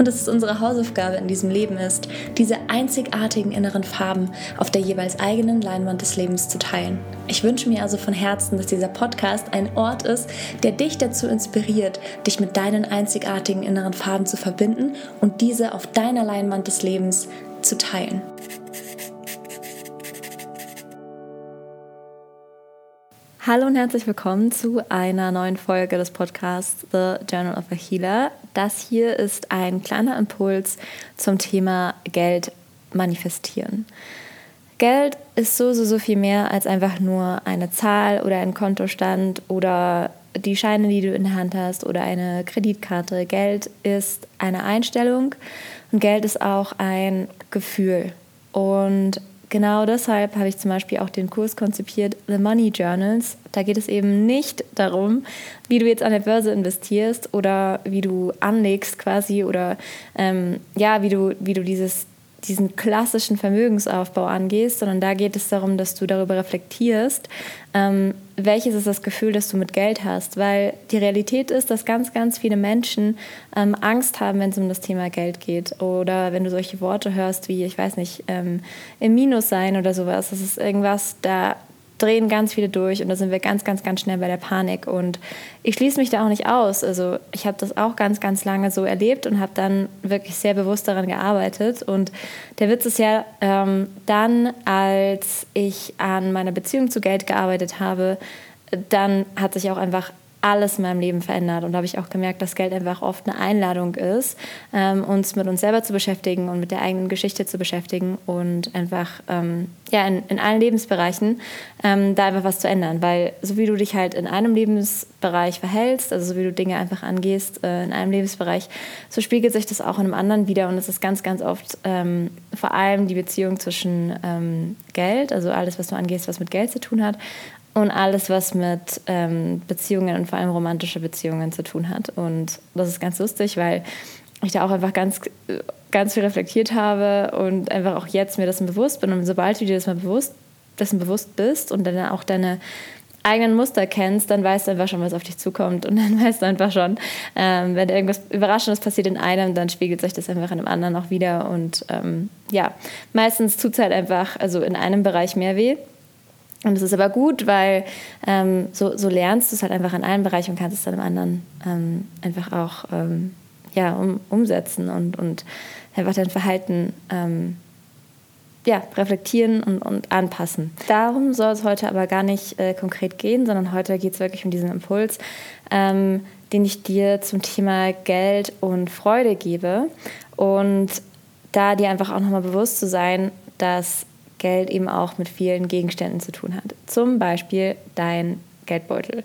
und dass es unsere Hausaufgabe in diesem Leben ist, diese einzigartigen inneren Farben auf der jeweils eigenen Leinwand des Lebens zu teilen. Ich wünsche mir also von Herzen, dass dieser Podcast ein Ort ist, der dich dazu inspiriert, dich mit deinen einzigartigen inneren Farben zu verbinden und diese auf deiner Leinwand des Lebens zu teilen. Hallo und herzlich willkommen zu einer neuen Folge des Podcasts The Journal of a Healer. Das hier ist ein kleiner Impuls zum Thema Geld manifestieren. Geld ist so, so, so viel mehr als einfach nur eine Zahl oder ein Kontostand oder die Scheine, die du in der Hand hast oder eine Kreditkarte. Geld ist eine Einstellung und Geld ist auch ein Gefühl. Und genau deshalb habe ich zum Beispiel auch den Kurs konzipiert, The Money Journals. Da geht es eben nicht darum, wie du jetzt an der Börse investierst oder wie du anlegst quasi oder ähm, ja, wie du, wie du dieses diesen klassischen Vermögensaufbau angehst, sondern da geht es darum, dass du darüber reflektierst, ähm, welches ist das Gefühl, das du mit Geld hast. Weil die Realität ist, dass ganz, ganz viele Menschen ähm, Angst haben, wenn es um das Thema Geld geht. Oder wenn du solche Worte hörst wie, ich weiß nicht, ähm, im Minus sein oder sowas. Das ist irgendwas, da drehen ganz viele durch und da sind wir ganz, ganz, ganz schnell bei der Panik. Und ich schließe mich da auch nicht aus. Also ich habe das auch ganz, ganz lange so erlebt und habe dann wirklich sehr bewusst daran gearbeitet. Und der Witz ist ja, ähm, dann, als ich an meiner Beziehung zu Geld gearbeitet habe, dann hat sich auch einfach alles in meinem Leben verändert. Und da habe ich auch gemerkt, dass Geld einfach oft eine Einladung ist, ähm, uns mit uns selber zu beschäftigen und mit der eigenen Geschichte zu beschäftigen und einfach ähm, ja, in, in allen Lebensbereichen ähm, da einfach was zu ändern. Weil so wie du dich halt in einem Lebensbereich verhältst, also so wie du Dinge einfach angehst äh, in einem Lebensbereich, so spiegelt sich das auch in einem anderen wieder. Und es ist ganz, ganz oft ähm, vor allem die Beziehung zwischen ähm, Geld, also alles, was du angehst, was mit Geld zu tun hat, und alles, was mit ähm, Beziehungen und vor allem romantische Beziehungen zu tun hat. Und das ist ganz lustig, weil ich da auch einfach ganz, ganz viel reflektiert habe und einfach auch jetzt mir dessen bewusst bin. Und sobald du dir das mal bewusst, dessen bewusst bist und dann auch deine eigenen Muster kennst, dann weißt du einfach schon, was auf dich zukommt. Und dann weißt du einfach schon, ähm, wenn irgendwas Überraschendes passiert in einem, dann spiegelt sich das einfach in einem anderen auch wieder. Und ähm, ja, meistens tut es halt einfach, also in einem Bereich mehr weh und das ist aber gut, weil ähm, so, so lernst du es halt einfach in einem Bereich und kannst es dann im anderen ähm, einfach auch ähm, ja, um, umsetzen und, und einfach dein Verhalten ähm, ja, reflektieren und, und anpassen. Darum soll es heute aber gar nicht äh, konkret gehen, sondern heute geht es wirklich um diesen Impuls, ähm, den ich dir zum Thema Geld und Freude gebe. Und da dir einfach auch nochmal bewusst zu sein, dass Geld eben auch mit vielen Gegenständen zu tun hat. Zum Beispiel dein Geldbeutel.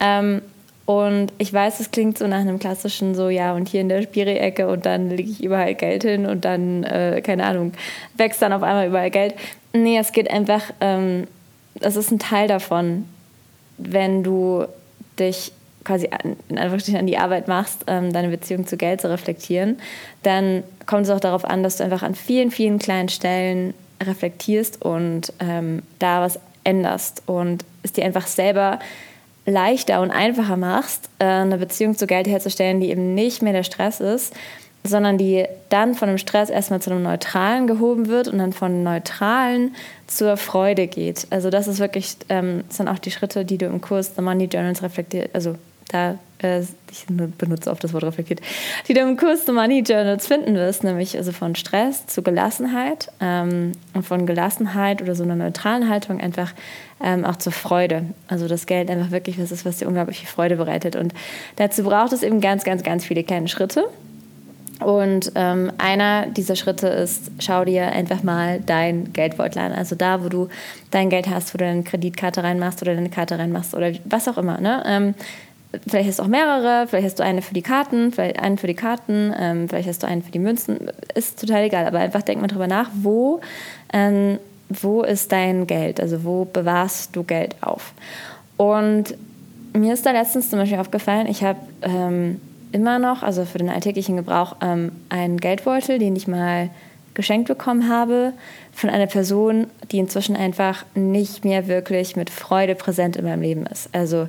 Ähm, und ich weiß, es klingt so nach einem klassischen, so ja, und hier in der Spiri-Ecke und dann lege ich überall Geld hin und dann, äh, keine Ahnung, wächst dann auf einmal überall Geld. Nee, es geht einfach, ähm, das ist ein Teil davon, wenn du dich quasi an, in an die Arbeit machst, ähm, deine Beziehung zu Geld zu reflektieren, dann kommt es auch darauf an, dass du einfach an vielen, vielen kleinen Stellen reflektierst und ähm, da was änderst und es dir einfach selber leichter und einfacher machst, äh, eine Beziehung zu Geld herzustellen, die eben nicht mehr der Stress ist, sondern die dann von dem Stress erstmal zu einem Neutralen gehoben wird und dann von Neutralen zur Freude geht. Also das ist wirklich, ähm, das sind auch die Schritte, die du im Kurs The Money Journals reflektiert, also da äh, ich benutze oft das Wort reflektiert, die du im Kurs The Money Journals finden wirst, nämlich also von Stress zu Gelassenheit ähm, und von Gelassenheit oder so einer neutralen Haltung einfach ähm, auch zur Freude. Also das Geld einfach wirklich was ist, was dir unglaublich viel Freude bereitet. Und dazu braucht es eben ganz, ganz, ganz viele kleine Schritte. Und ähm, einer dieser Schritte ist, schau dir einfach mal dein Geldbeutel an. Also da, wo du dein Geld hast, wo du deine Kreditkarte reinmachst oder deine Karte reinmachst oder was auch immer. Ne? Ähm, vielleicht hast du auch mehrere, vielleicht hast du eine für die Karten, vielleicht einen für die Karten, ähm, vielleicht hast du einen für die Münzen. Ist total egal, aber einfach denk mal drüber nach, wo, ähm, wo ist dein Geld? Also wo bewahrst du Geld auf? Und mir ist da letztens zum Beispiel aufgefallen, ich habe ähm, immer noch, also für den alltäglichen Gebrauch, ähm, einen Geldbeutel, den ich mal geschenkt bekommen habe von einer Person, die inzwischen einfach nicht mehr wirklich mit Freude präsent in meinem Leben ist. Also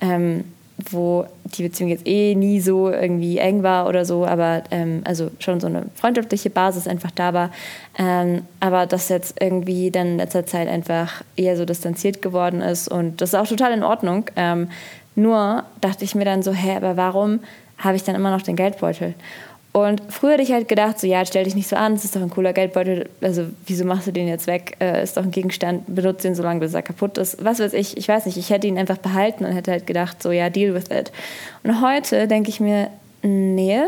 ähm, wo die Beziehung jetzt eh nie so irgendwie eng war oder so, aber ähm, also schon so eine freundschaftliche Basis einfach da war. Ähm, aber das jetzt irgendwie dann in letzter Zeit einfach eher so distanziert geworden ist und das ist auch total in Ordnung. Ähm, nur dachte ich mir dann so, hä, aber warum habe ich dann immer noch den Geldbeutel. Und früher hätte ich halt gedacht, so ja, stell dich nicht so an, es ist doch ein cooler Geldbeutel, also wieso machst du den jetzt weg? Äh, ist doch ein Gegenstand, benutze den so lange, bis er kaputt ist. Was weiß ich, ich weiß nicht, ich hätte ihn einfach behalten und hätte halt gedacht, so ja, deal with it. Und heute denke ich mir, nee,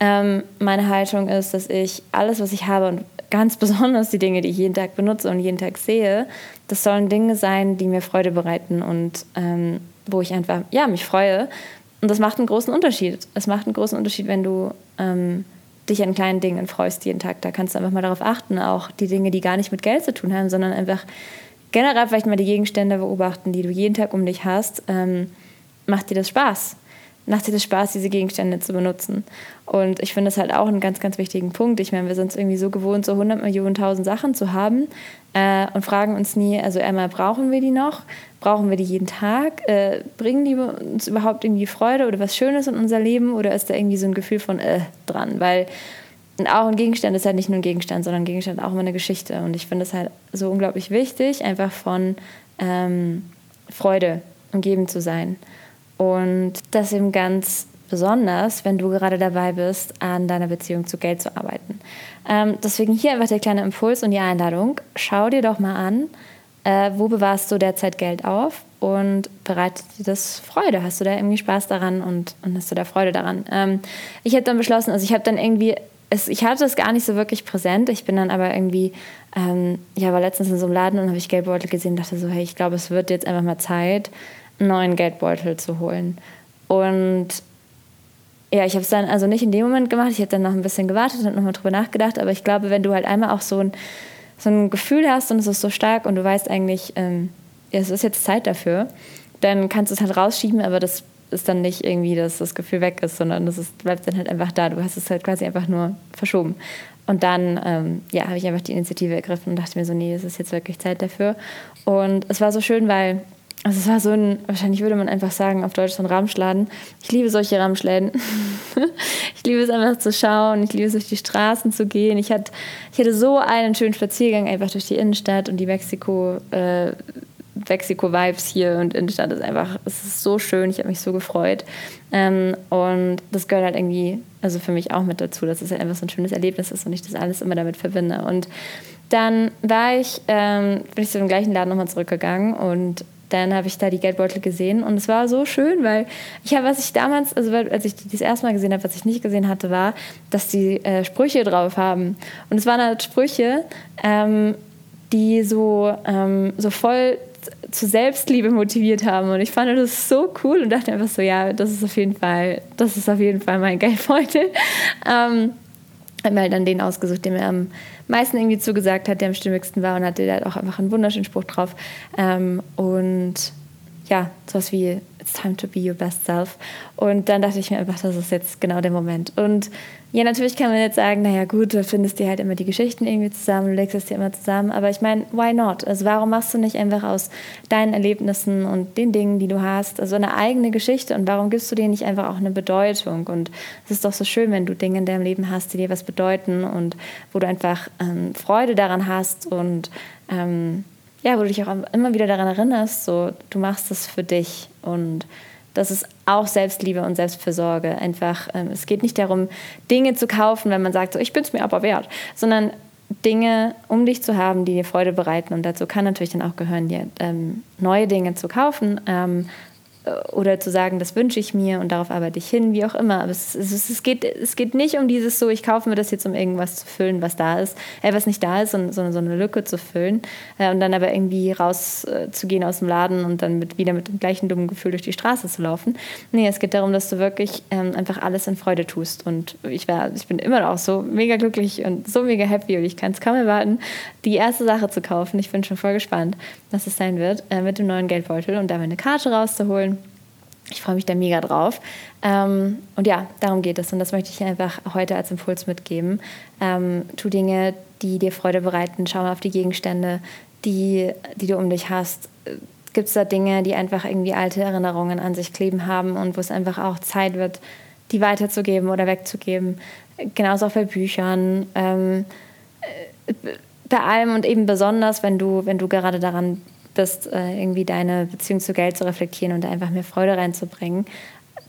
ähm, meine Haltung ist, dass ich alles, was ich habe und ganz besonders die Dinge, die ich jeden Tag benutze und jeden Tag sehe, das sollen Dinge sein, die mir Freude bereiten und ähm, wo ich einfach, ja, mich freue, und das macht einen großen Unterschied. Es macht einen großen Unterschied, wenn du ähm, dich an kleinen Dingen freust jeden Tag. Da kannst du einfach mal darauf achten, auch die Dinge, die gar nicht mit Geld zu tun haben, sondern einfach generell vielleicht mal die Gegenstände beobachten, die du jeden Tag um dich hast. Ähm, macht dir das Spaß? Macht dir das Spaß, diese Gegenstände zu benutzen? Und ich finde das halt auch einen ganz, ganz wichtigen Punkt. Ich meine, wir sind es irgendwie so gewohnt, so 100 Millionen, 1000 Sachen zu haben äh, und fragen uns nie, also einmal, brauchen wir die noch? Brauchen wir die jeden Tag? Äh, bringen die uns überhaupt irgendwie Freude oder was Schönes in unser Leben? Oder ist da irgendwie so ein Gefühl von äh dran? Weil auch ein Gegenstand ist halt nicht nur ein Gegenstand, sondern ein Gegenstand auch immer eine Geschichte. Und ich finde es halt so unglaublich wichtig, einfach von ähm, Freude umgeben zu sein. Und das eben ganz besonders, wenn du gerade dabei bist, an deiner Beziehung zu Geld zu arbeiten. Ähm, deswegen hier einfach der kleine Impuls und die Einladung. Schau dir doch mal an, äh, wo bewahrst du derzeit Geld auf und bereitet dir das Freude? Hast du da irgendwie Spaß daran und, und hast du da Freude daran? Ähm, ich habe dann beschlossen, also ich habe dann irgendwie, es, ich hatte das gar nicht so wirklich präsent. Ich bin dann aber irgendwie, ähm, ich war letztens in so einem Laden und habe ich Geldbeutel gesehen und dachte so, hey, ich glaube, es wird jetzt einfach mal Zeit, neuen Geldbeutel zu holen. Und ja, ich habe es dann also nicht in dem Moment gemacht. Ich habe dann noch ein bisschen gewartet und nochmal drüber nachgedacht. Aber ich glaube, wenn du halt einmal auch so ein so ein Gefühl hast und es ist so stark und du weißt eigentlich, ähm, es ist jetzt Zeit dafür, dann kannst du es halt rausschieben, aber das ist dann nicht irgendwie, dass das Gefühl weg ist, sondern ist, bleibt dann halt einfach da. Du hast es halt quasi einfach nur verschoben. Und dann ähm, ja, habe ich einfach die Initiative ergriffen und dachte mir so, nee, es ist jetzt wirklich Zeit dafür. Und es war so schön, weil also es war so ein, wahrscheinlich würde man einfach sagen, auf Deutsch so ein Ramschladen. Ich liebe solche Ramschläden. ich liebe es einfach zu schauen, ich liebe es durch die Straßen zu gehen. Ich hatte, ich hatte so einen schönen Spaziergang einfach durch die Innenstadt und die Mexiko, äh, Mexiko-Vibes hier und Innenstadt ist einfach, es ist so schön, ich habe mich so gefreut. Ähm, und das gehört halt irgendwie, also für mich auch mit dazu, dass es halt einfach so ein schönes Erlebnis ist und ich das alles immer damit verbinde. Und dann war ich, ähm, bin ich zu dem gleichen Laden nochmal zurückgegangen und dann habe ich da die Geldbeutel gesehen und es war so schön, weil ich habe, was ich damals, also als ich das erste Mal gesehen habe, was ich nicht gesehen hatte, war, dass die äh, Sprüche drauf haben. Und es waren halt Sprüche, ähm, die so, ähm, so voll zu Selbstliebe motiviert haben und ich fand das so cool und dachte einfach so, ja, das ist auf jeden Fall, das ist auf jeden Fall mein Geldbeutel. ähm, habe mir halt dann den ausgesucht, der mir am meisten irgendwie zugesagt hat, der am stimmigsten war und hatte da auch einfach einen wunderschönen Spruch drauf. Ähm, und ja, sowas wie It's time to be your best self. Und dann dachte ich mir einfach, das ist jetzt genau der Moment. Und ja, natürlich kann man jetzt sagen, naja gut, du findest dir halt immer die Geschichten irgendwie zusammen, du legst es dir immer zusammen. Aber ich meine, why not? Also warum machst du nicht einfach aus deinen Erlebnissen und den Dingen, die du hast, also eine eigene Geschichte und warum gibst du dir nicht einfach auch eine Bedeutung? Und es ist doch so schön, wenn du Dinge in deinem Leben hast, die dir was bedeuten und wo du einfach ähm, Freude daran hast und ähm, ja, wo du dich auch immer wieder daran erinnerst, so du machst es für dich und das ist auch Selbstliebe und Selbstfürsorge. Einfach, ähm, es geht nicht darum, Dinge zu kaufen, wenn man sagt, so, ich bin es mir aber wert, sondern Dinge um dich zu haben, die dir Freude bereiten. Und dazu kann natürlich dann auch gehören, dir ähm, neue Dinge zu kaufen, ähm, oder zu sagen, das wünsche ich mir und darauf arbeite ich hin, wie auch immer. Aber es, es, es, geht, es geht nicht um dieses so, ich kaufe mir das jetzt, um irgendwas zu füllen, was da ist, äh, was nicht da ist, sondern so, so eine Lücke zu füllen äh, und dann aber irgendwie rauszugehen äh, aus dem Laden und dann mit, wieder mit dem gleichen dummen Gefühl durch die Straße zu laufen. Nee, es geht darum, dass du wirklich ähm, einfach alles in Freude tust. Und ich, war, ich bin immer noch so mega glücklich und so mega happy und ich kann es kaum erwarten, die erste Sache zu kaufen. Ich bin schon voll gespannt, was es sein wird, äh, mit dem neuen Geldbeutel und da meine Karte rauszuholen. Ich freue mich da mega drauf. Ähm, und ja, darum geht es. Und das möchte ich einfach heute als Impuls mitgeben. Ähm, tu Dinge, die dir Freude bereiten. Schau mal auf die Gegenstände, die, die du um dich hast. Gibt es da Dinge, die einfach irgendwie alte Erinnerungen an sich kleben haben und wo es einfach auch Zeit wird, die weiterzugeben oder wegzugeben? Genauso auch bei Büchern. Ähm, äh, bei allem und eben besonders, wenn du, wenn du gerade daran bist, äh, irgendwie deine Beziehung zu Geld zu reflektieren und da einfach mehr Freude reinzubringen,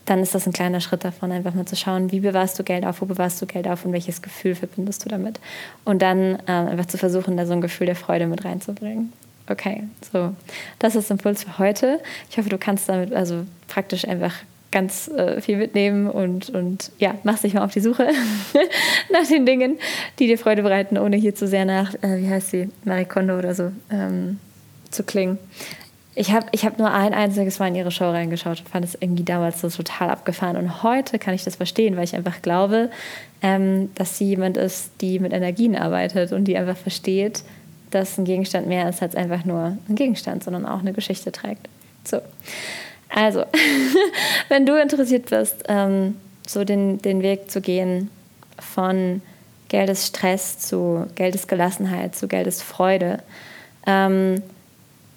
dann ist das ein kleiner Schritt davon, einfach mal zu schauen, wie bewahrst du Geld auf, wo bewahrst du Geld auf und welches Gefühl verbindest du damit. Und dann äh, einfach zu versuchen, da so ein Gefühl der Freude mit reinzubringen. Okay, so, das ist Impuls für heute. Ich hoffe, du kannst damit also praktisch einfach ganz äh, viel mitnehmen und, und ja, machst dich mal auf die Suche nach den Dingen, die dir Freude bereiten, ohne hier zu sehr nach, äh, wie heißt sie, Marie Kondo oder so, ähm, zu klingen. Ich habe ich hab nur ein einziges Mal in ihre Show reingeschaut und fand es irgendwie damals so total abgefahren. Und heute kann ich das verstehen, weil ich einfach glaube, ähm, dass sie jemand ist, die mit Energien arbeitet und die einfach versteht, dass ein Gegenstand mehr ist als einfach nur ein Gegenstand, sondern auch eine Geschichte trägt. So. Also, wenn du interessiert bist, ähm, so den, den Weg zu gehen von Geldesstress zu Geldesgelassenheit zu Geldesfreude, ähm,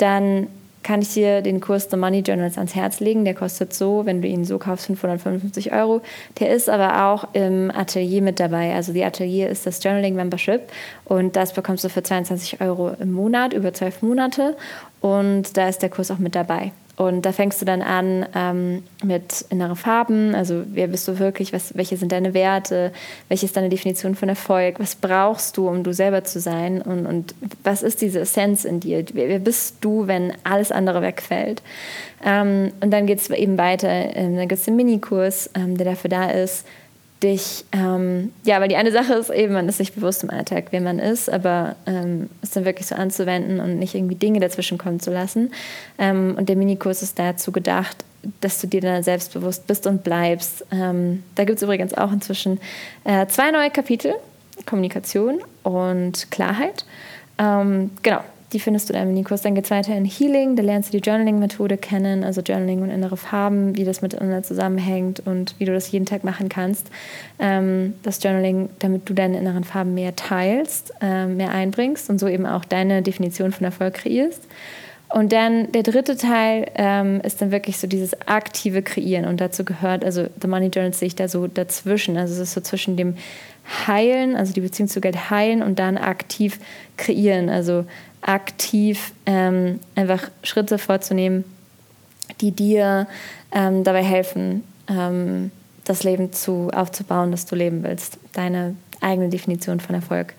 dann kann ich dir den Kurs The Money Journals ans Herz legen. Der kostet so, wenn du ihn so kaufst, 555 Euro. Der ist aber auch im Atelier mit dabei. Also die Atelier ist das Journaling Membership und das bekommst du für 22 Euro im Monat, über zwölf Monate. Und da ist der Kurs auch mit dabei. Und da fängst du dann an ähm, mit inneren Farben, also wer bist du wirklich, was, welche sind deine Werte, welche ist deine Definition von Erfolg, was brauchst du, um du selber zu sein? Und, und was ist diese Essenz in dir, wer, wer bist du, wenn alles andere wegfällt. Ähm, und dann geht es eben weiter, ähm, dann gibt es den Minikurs, ähm, der dafür da ist, dich, ähm, ja, weil die eine Sache ist eben, man ist sich bewusst im Alltag, wer man ist, aber ähm, es dann wirklich so anzuwenden und nicht irgendwie Dinge dazwischen kommen zu lassen. Ähm, und der Minikurs ist dazu gedacht, dass du dir dann selbstbewusst bist und bleibst. Ähm, da gibt es übrigens auch inzwischen äh, zwei neue Kapitel, Kommunikation und Klarheit. Ähm, genau, die findest du in einem Minikurs. Dann geht es weiter in Healing. Da lernst du die Journaling-Methode kennen, also Journaling und innere Farben, wie das miteinander zusammenhängt und wie du das jeden Tag machen kannst. Ähm, das Journaling, damit du deine inneren Farben mehr teilst, äh, mehr einbringst und so eben auch deine Definition von Erfolg kreierst. Und dann der dritte Teil ähm, ist dann wirklich so dieses aktive Kreieren. Und dazu gehört, also The Money Journal sehe ich da so dazwischen. Also es ist so zwischen dem Heilen, also die Beziehung zu Geld heilen und dann aktiv kreieren. Also aktiv ähm, einfach Schritte vorzunehmen, die dir ähm, dabei helfen, ähm, das Leben zu, aufzubauen, das du leben willst. Deine eigene Definition von Erfolg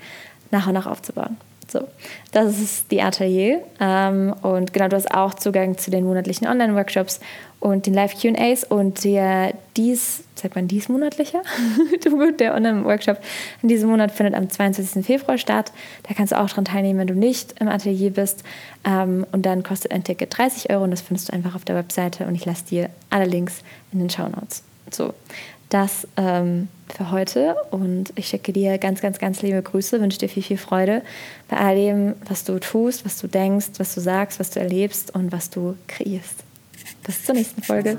nach und nach aufzubauen. So, das ist die Atelier. Ähm, und genau, du hast auch Zugang zu den monatlichen Online-Workshops und den Live-QAs und der dies, sagt man diesmonatlicher? der Online-Workshop in diesem Monat findet am 22. Februar statt. Da kannst du auch dran teilnehmen, wenn du nicht im Atelier bist. Ähm, und dann kostet ein Ticket 30 Euro und das findest du einfach auf der Webseite und ich lasse dir alle Links in den Show Notes. So, das ähm, für heute und ich schicke dir ganz, ganz, ganz liebe Grüße, wünsche dir viel, viel Freude bei all dem, was du tust, was du denkst, was du sagst, was du erlebst und was du kreierst. Bis zur nächsten Folge.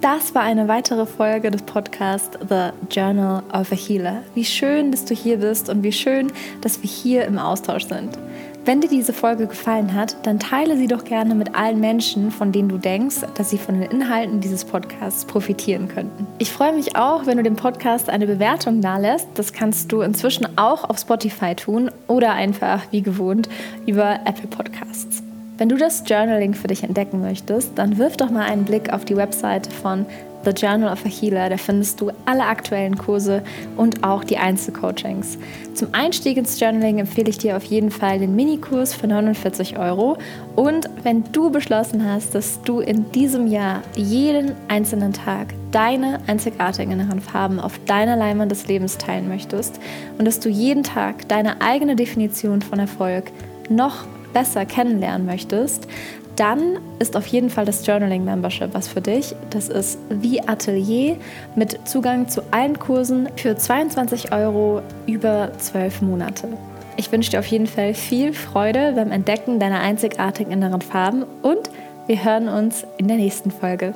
Das war eine weitere Folge des Podcasts The Journal of a Healer. Wie schön, dass du hier bist und wie schön, dass wir hier im Austausch sind. Wenn dir diese Folge gefallen hat, dann teile sie doch gerne mit allen Menschen, von denen du denkst, dass sie von den Inhalten dieses Podcasts profitieren könnten. Ich freue mich auch, wenn du dem Podcast eine Bewertung dalässt. Das kannst du inzwischen auch auf Spotify tun oder einfach wie gewohnt über Apple Podcasts. Wenn du das Journaling für dich entdecken möchtest, dann wirf doch mal einen Blick auf die Webseite von The Journal of a Healer. Da findest du alle aktuellen Kurse und auch die Einzelcoachings. Zum Einstieg ins Journaling empfehle ich dir auf jeden Fall den Minikurs für 49 Euro. Und wenn du beschlossen hast, dass du in diesem Jahr jeden einzelnen Tag deine einzigartigen inneren Farben auf deiner Leinwand des Lebens teilen möchtest und dass du jeden Tag deine eigene Definition von Erfolg noch besser kennenlernen möchtest, dann ist auf jeden Fall das Journaling Membership was für dich. Das ist wie Atelier mit Zugang zu allen Kursen für 22 Euro über 12 Monate. Ich wünsche dir auf jeden Fall viel Freude beim Entdecken deiner einzigartigen inneren Farben und wir hören uns in der nächsten Folge.